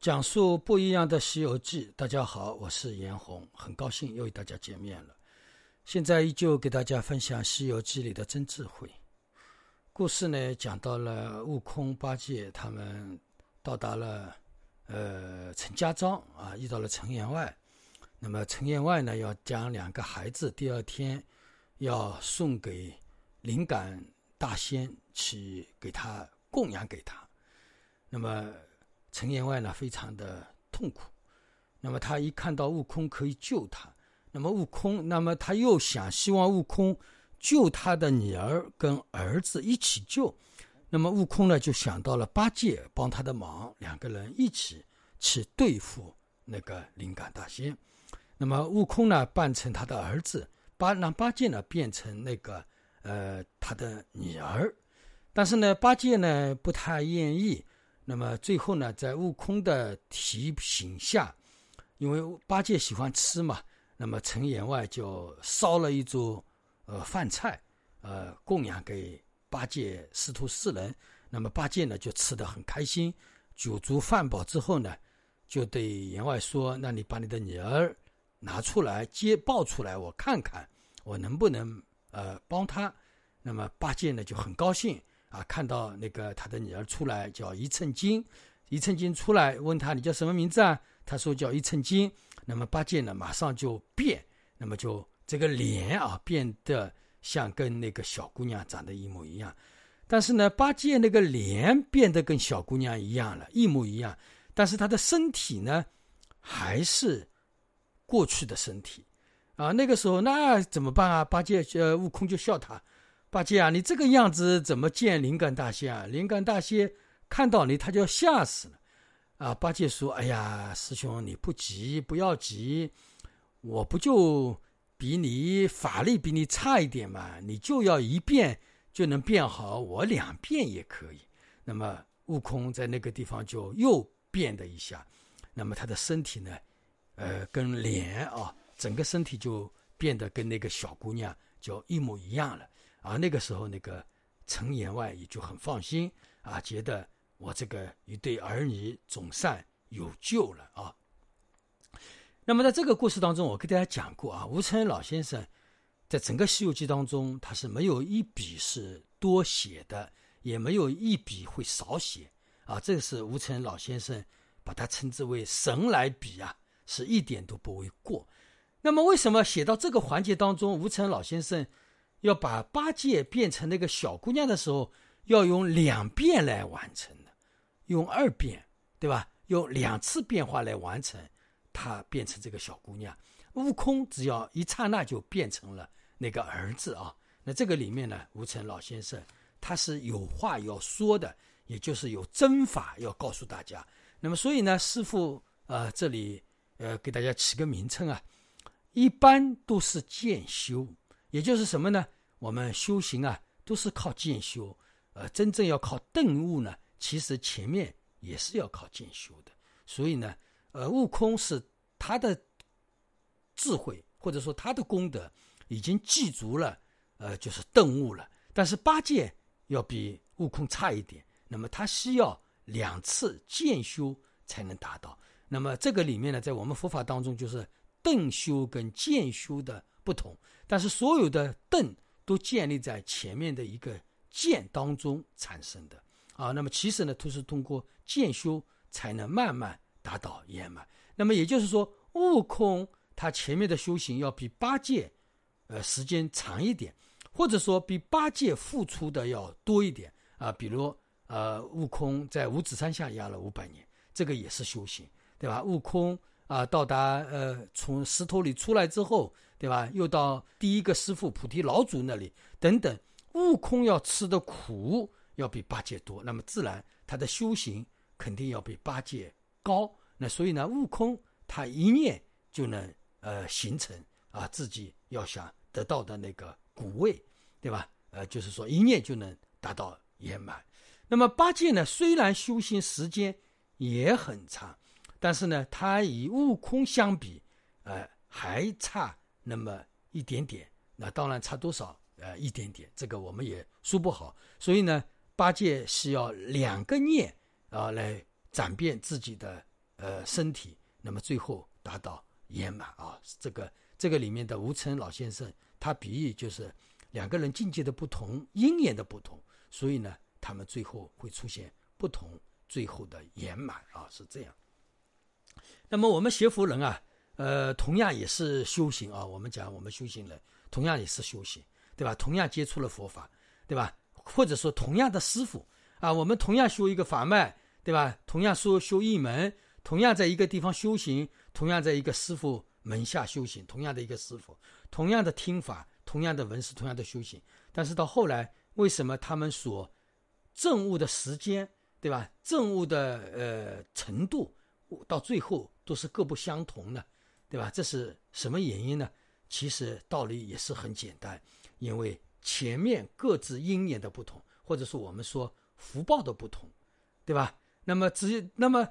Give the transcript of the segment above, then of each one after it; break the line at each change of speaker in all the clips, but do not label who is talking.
讲述不一样的《西游记》。大家好，我是严红，很高兴又与大家见面了。现在依旧给大家分享《西游记》里的真智慧故事呢，讲到了悟空、八戒他们到达了呃陈家庄啊，遇到了陈员外。那么陈员外呢，要将两个孩子第二天要送给灵感大仙去给他供养给他。那么陈员外呢，非常的痛苦。那么他一看到悟空可以救他，那么悟空，那么他又想希望悟空救他的女儿跟儿子一起救。那么悟空呢，就想到了八戒帮他的忙，两个人一起去对付那个灵感大仙。那么悟空呢，扮成他的儿子，八让八戒呢变成那个呃他的女儿，但是呢，八戒呢不太愿意。那么最后呢，在悟空的提醒下，因为八戒喜欢吃嘛，那么陈员外就烧了一桌呃饭菜，呃供养给八戒师徒四人。那么八戒呢就吃的很开心，酒足饭饱之后呢，就对员外说：“那你把你的女儿。”拿出来接抱出来，我看看我能不能呃帮他。那么八戒呢就很高兴啊，看到那个他的女儿出来叫一寸金，一寸金出来问他你叫什么名字啊？他说叫一寸金。那么八戒呢马上就变，那么就这个脸啊变得像跟那个小姑娘长得一模一样。但是呢八戒那个脸变得跟小姑娘一样了，一模一样，但是他的身体呢还是。过去的身体，啊，那个时候那怎么办啊？八戒呃，悟空就笑他，八戒啊，你这个样子怎么见灵感大仙啊？灵感大仙看到你，他就要吓死了，啊！八戒说：“哎呀，师兄你不急，不要急，我不就比你法力比你差一点嘛？你就要一变就能变好，我两变也可以。”那么悟空在那个地方就又变了一下，那么他的身体呢？呃，跟脸啊，整个身体就变得跟那个小姑娘就一模一样了。而那个时候，那个陈员外也就很放心啊，觉得我这个一对儿女总算有救了啊。那么在这个故事当中，我跟大家讲过啊，吴承恩老先生在整个《西游记》当中，他是没有一笔是多写的，也没有一笔会少写啊。这个是吴承恩老先生把他称之为神来笔啊。是一点都不为过。那么，为什么写到这个环节当中，吴承恩老先生要把八戒变成那个小姑娘的时候，要用两遍来完成的？用二遍，对吧？用两次变化来完成，他变成这个小姑娘。悟空只要一刹那就变成了那个儿子啊。那这个里面呢，吴承老先生他是有话要说的，也就是有真法要告诉大家。那么，所以呢，师傅呃，这里。呃，给大家起个名称啊，一般都是渐修，也就是什么呢？我们修行啊，都是靠渐修。呃，真正要靠顿悟呢，其实前面也是要靠渐修的。所以呢，呃，悟空是他的智慧或者说他的功德已经记足了，呃，就是顿悟了。但是八戒要比悟空差一点，那么他需要两次渐修才能达到。那么这个里面呢，在我们佛法当中，就是顿修跟渐修的不同。但是所有的顿都建立在前面的一个渐当中产生的啊。那么其实呢，都是通过渐修才能慢慢达到圆满。那么也就是说，悟空他前面的修行要比八戒，呃，时间长一点，或者说比八戒付出的要多一点啊。比如呃，悟空在五指山下压了五百年，这个也是修行。对吧？悟空啊，到达呃，从石头里出来之后，对吧？又到第一个师傅菩提老祖那里，等等。悟空要吃的苦要比八戒多，那么自然他的修行肯定要比八戒高。那所以呢，悟空他一念就能呃形成啊自己要想得到的那个古位，对吧？呃，就是说一念就能达到圆满。那么八戒呢，虽然修行时间也很长。但是呢，他与悟空相比，呃，还差那么一点点。那当然差多少？呃，一点点，这个我们也说不好。所以呢，八戒是要两个念啊来转变自己的呃身体，那么最后达到圆满啊。这个这个里面的吴承老先生，他比喻就是两个人境界的不同，因缘的不同，所以呢，他们最后会出现不同，最后的圆满啊，是这样。那么我们学佛人啊，呃，同样也是修行啊。我们讲我们修行人，同样也是修行，对吧？同样接触了佛法，对吧？或者说同样的师傅啊，我们同样修一个法脉，对吧？同样说修一门，同样在一个地方修行，同样在一个师傅门下修行，同样的一个师傅，同样的听法，同样的文思，同样的修行。但是到后来，为什么他们所证悟的时间，对吧？证悟的呃程度，到最后。都是各不相同的，对吧？这是什么原因呢？其实道理也是很简单，因为前面各自因缘的不同，或者说我们说福报的不同，对吧？那么只那么，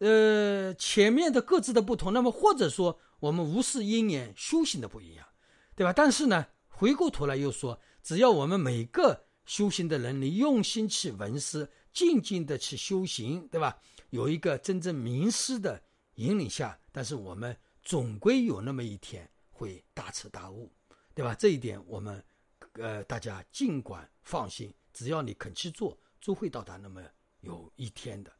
呃，前面的各自的不同，那么或者说我们无视因缘修行的不一样，对吧？但是呢，回过头来又说，只要我们每个修行的人，你用心去闻思，静静的去修行，对吧？有一个真正明师的。引领下，但是我们总归有那么一天会大彻大悟，对吧？这一点我们，呃，大家尽管放心，只要你肯去做，就会到达那么有一天的，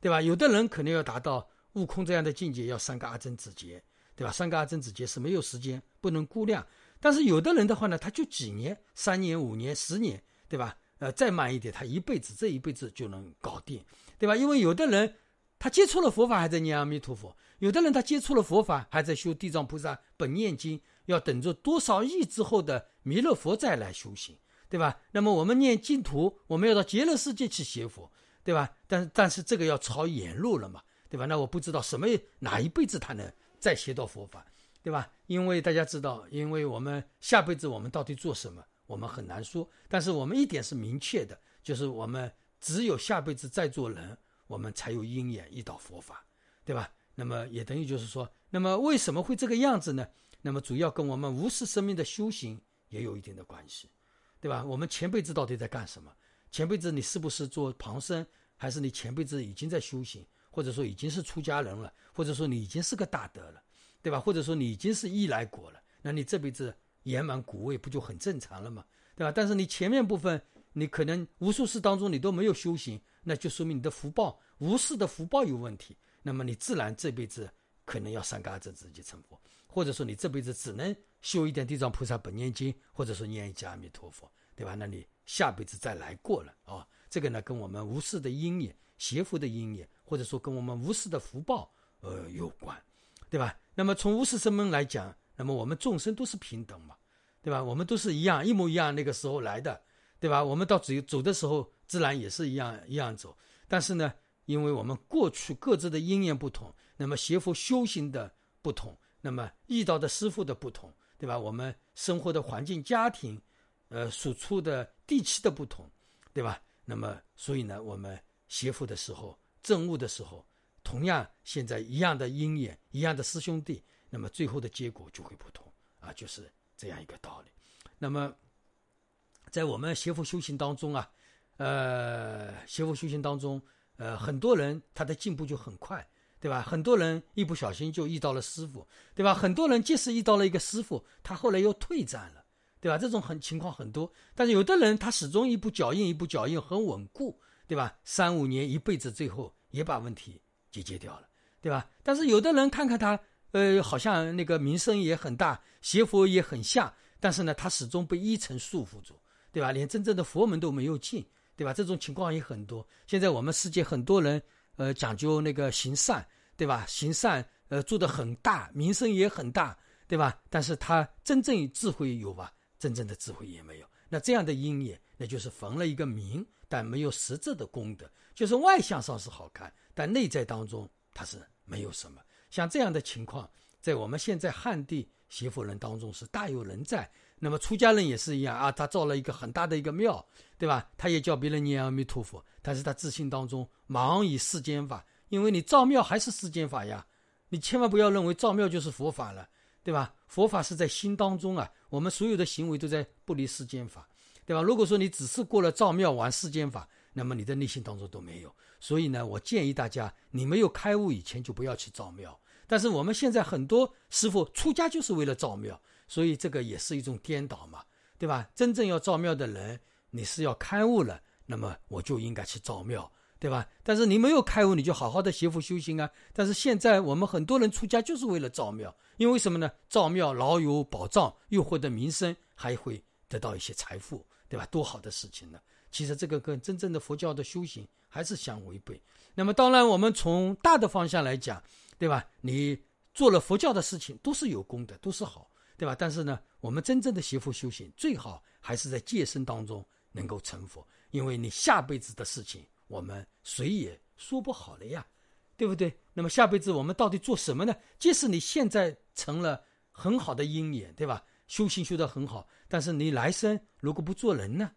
对吧？有的人可能要达到悟空这样的境界，要三个阿僧子劫，对吧？三个阿僧子劫是没有时间，不能估量。但是有的人的话呢，他就几年、三年、五年、十年，对吧？呃，再慢一点，他一辈子这一辈子就能搞定，对吧？因为有的人。他接触了佛法，还在念阿弥陀佛；有的人他接触了佛法，还在修地藏菩萨本念经，要等着多少亿之后的弥勒佛再来修行，对吧？那么我们念净土，我们要到极乐世界去学佛，对吧？但但是这个要朝远路了嘛，对吧？那我不知道什么哪一辈子他能再学到佛法，对吧？因为大家知道，因为我们下辈子我们到底做什么，我们很难说。但是我们一点是明确的，就是我们只有下辈子再做人。我们才有因缘遇到佛法，对吧？那么也等于就是说，那么为什么会这个样子呢？那么主要跟我们无视生命的修行也有一定的关系，对吧？我们前辈子到底在干什么？前辈子你是不是做旁生，还是你前辈子已经在修行，或者说已经是出家人了，或者说你已经是个大德了，对吧？或者说你已经是一来果了，那你这辈子圆满古位不就很正常了吗？对吧？但是你前面部分，你可能无数世当中你都没有修行。那就说明你的福报无视的福报有问题，那么你自然这辈子可能要三嘎子自己成佛，或者说你这辈子只能修一点地藏菩萨本愿经，或者说念一句阿弥陀佛，对吧？那你下辈子再来过了啊，这个呢跟我们无视的因缘、邪福的因缘，或者说跟我们无视的福报呃有关，对吧？那么从无视生门来讲，那么我们众生都是平等嘛，对吧？我们都是一样，一模一样那个时候来的，对吧？我们到走走的时候。自然也是一样一样走，但是呢，因为我们过去各自的因缘不同，那么学佛修行的不同，那么遇到的师傅的不同，对吧？我们生活的环境、家庭，呃，所处的地区的不同，对吧？那么，所以呢，我们学佛的时候、证悟的时候，同样现在一样的因缘、一样的师兄弟，那么最后的结果就会不同啊，就是这样一个道理。那么，在我们邪佛修行当中啊。呃，邪佛修行当中，呃，很多人他的进步就很快，对吧？很多人一不小心就遇到了师傅，对吧？很多人即使遇到了一个师傅，他后来又退战了，对吧？这种很情况很多。但是有的人他始终一步脚印一步脚印很稳固，对吧？三五年一辈子，最后也把问题解决掉了，对吧？但是有的人看看他，呃，好像那个名声也很大，邪佛也很像，但是呢，他始终被一层束缚住，对吧？连真正的佛门都没有进。对吧？这种情况也很多。现在我们世界很多人，呃，讲究那个行善，对吧？行善，呃，做的很大，名声也很大，对吧？但是他真正智慧有吧？真正的智慧也没有。那这样的因也，那就是逢了一个名，但没有实质的功德，就是外向上是好看，但内在当中他是没有什么。像这样的情况，在我们现在汉地邪佛人当中是大有人在。那么出家人也是一样啊，他造了一个很大的一个庙，对吧？他也叫别人念阿弥陀佛，但是他自信当中忙以世间法，因为你造庙还是世间法呀，你千万不要认为造庙就是佛法了，对吧？佛法是在心当中啊，我们所有的行为都在不离世间法，对吧？如果说你只是过了造庙玩世间法，那么你的内心当中都没有。所以呢，我建议大家，你没有开悟以前就不要去造庙。但是我们现在很多师傅出家就是为了造庙，所以这个也是一种颠倒嘛，对吧？真正要造庙的人，你是要开悟了，那么我就应该去造庙。对吧？但是你没有开悟，你就好好的学佛修行啊。但是现在我们很多人出家就是为了造庙，因为什么呢？造庙老有保障，又获得名声，还会得到一些财富，对吧？多好的事情呢！其实这个跟真正的佛教的修行还是相违背。那么当然，我们从大的方向来讲，对吧？你做了佛教的事情都是有功的，都是好，对吧？但是呢，我们真正的学佛修行，最好还是在戒身当中能够成佛，因为你下辈子的事情。我们谁也说不好了呀，对不对？那么下辈子我们到底做什么呢？即使你现在成了很好的鹰眼，对吧？修行修得很好，但是你来生如果不做人呢，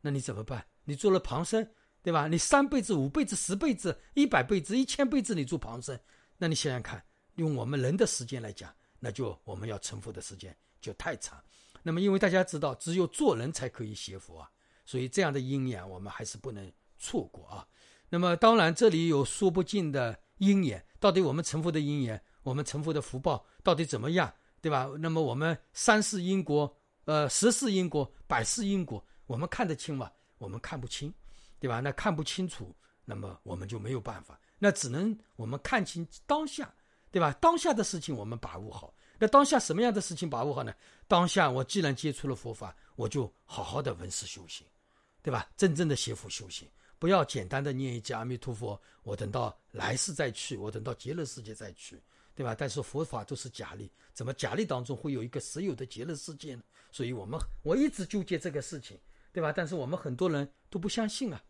那你怎么办？你做了旁生，对吧？你三辈子、五辈子、十辈子、一百辈子、一千辈子，你做旁生，那你想想看，用我们人的时间来讲，那就我们要成佛的时间就太长。那么因为大家知道，只有做人才可以学佛啊，所以这样的因缘我们还是不能。错过啊，那么当然这里有说不尽的因缘，到底我们成佛的因缘，我们成佛的福报到底怎么样，对吧？那么我们三世因果，呃，十世因果，百世因果，我们看得清吗？我们看不清，对吧？那看不清楚，那么我们就没有办法，那只能我们看清当下，对吧？当下的事情我们把握好，那当下什么样的事情把握好呢？当下我既然接触了佛法，我就好好的闻思修行，对吧？真正的邪佛修行。不要简单的念一句阿弥陀佛，我等到来世再去，我等到极乐世界再去，对吧？但是佛法都是假力，怎么假力当中会有一个实有的极乐世界呢？所以我们我一直纠结这个事情，对吧？但是我们很多人都不相信啊，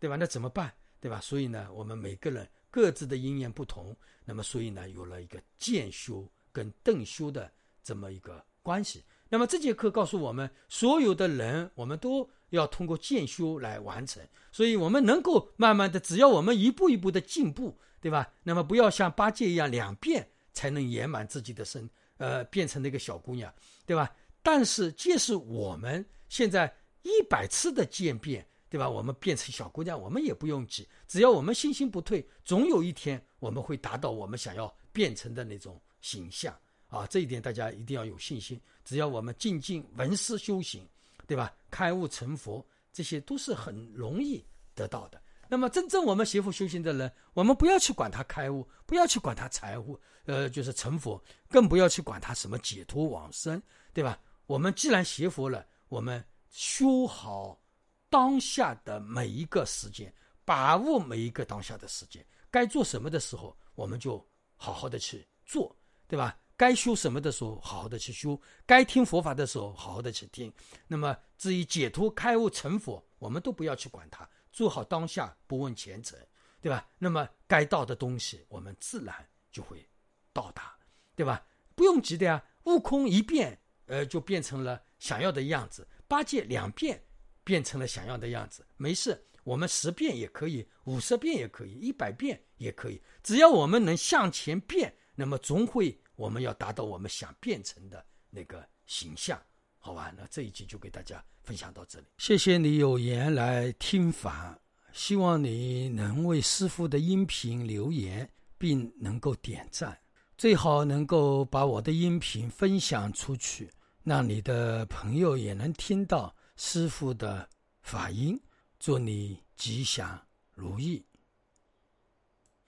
对吧？那怎么办？对吧？所以呢，我们每个人各自的因缘不同，那么所以呢，有了一个渐修跟顿修的这么一个关系。那么这节课告诉我们，所有的人我们都。要通过渐修来完成，所以我们能够慢慢的，只要我们一步一步的进步，对吧？那么不要像八戒一样两遍才能圆满自己的身，呃，变成那个小姑娘，对吧？但是即使我们现在一百次的渐变，对吧？我们变成小姑娘，我们也不用急，只要我们信心不退，总有一天我们会达到我们想要变成的那种形象啊！这一点大家一定要有信心。只要我们静静闻思修行。对吧？开悟成佛，这些都是很容易得到的。那么，真正我们学佛修行的人，我们不要去管他开悟，不要去管他财务，呃，就是成佛，更不要去管他什么解脱往生，对吧？我们既然学佛了，我们修好当下的每一个时间，把握每一个当下的时间，该做什么的时候，我们就好好的去做，对吧？该修什么的时候，好好的去修；该听佛法的时候，好好的去听。那么至于解脱、开悟、成佛，我们都不要去管它，做好当下，不问前程，对吧？那么该到的东西，我们自然就会到达，对吧？不用急的呀。悟空一变，呃，就变成了想要的样子；八戒两变，变成了想要的样子。没事，我们十遍也可以，五十遍也可以，一百遍也可以，只要我们能向前变，那么总会。我们要达到我们想变成的那个形象，好吧？那这一集就给大家分享到这里。谢谢你有缘来听法，希望你能为师傅的音频留言，并能够点赞，最好能够把我的音频分享出去，让你的朋友也能听到师傅的法音。祝你吉祥如意。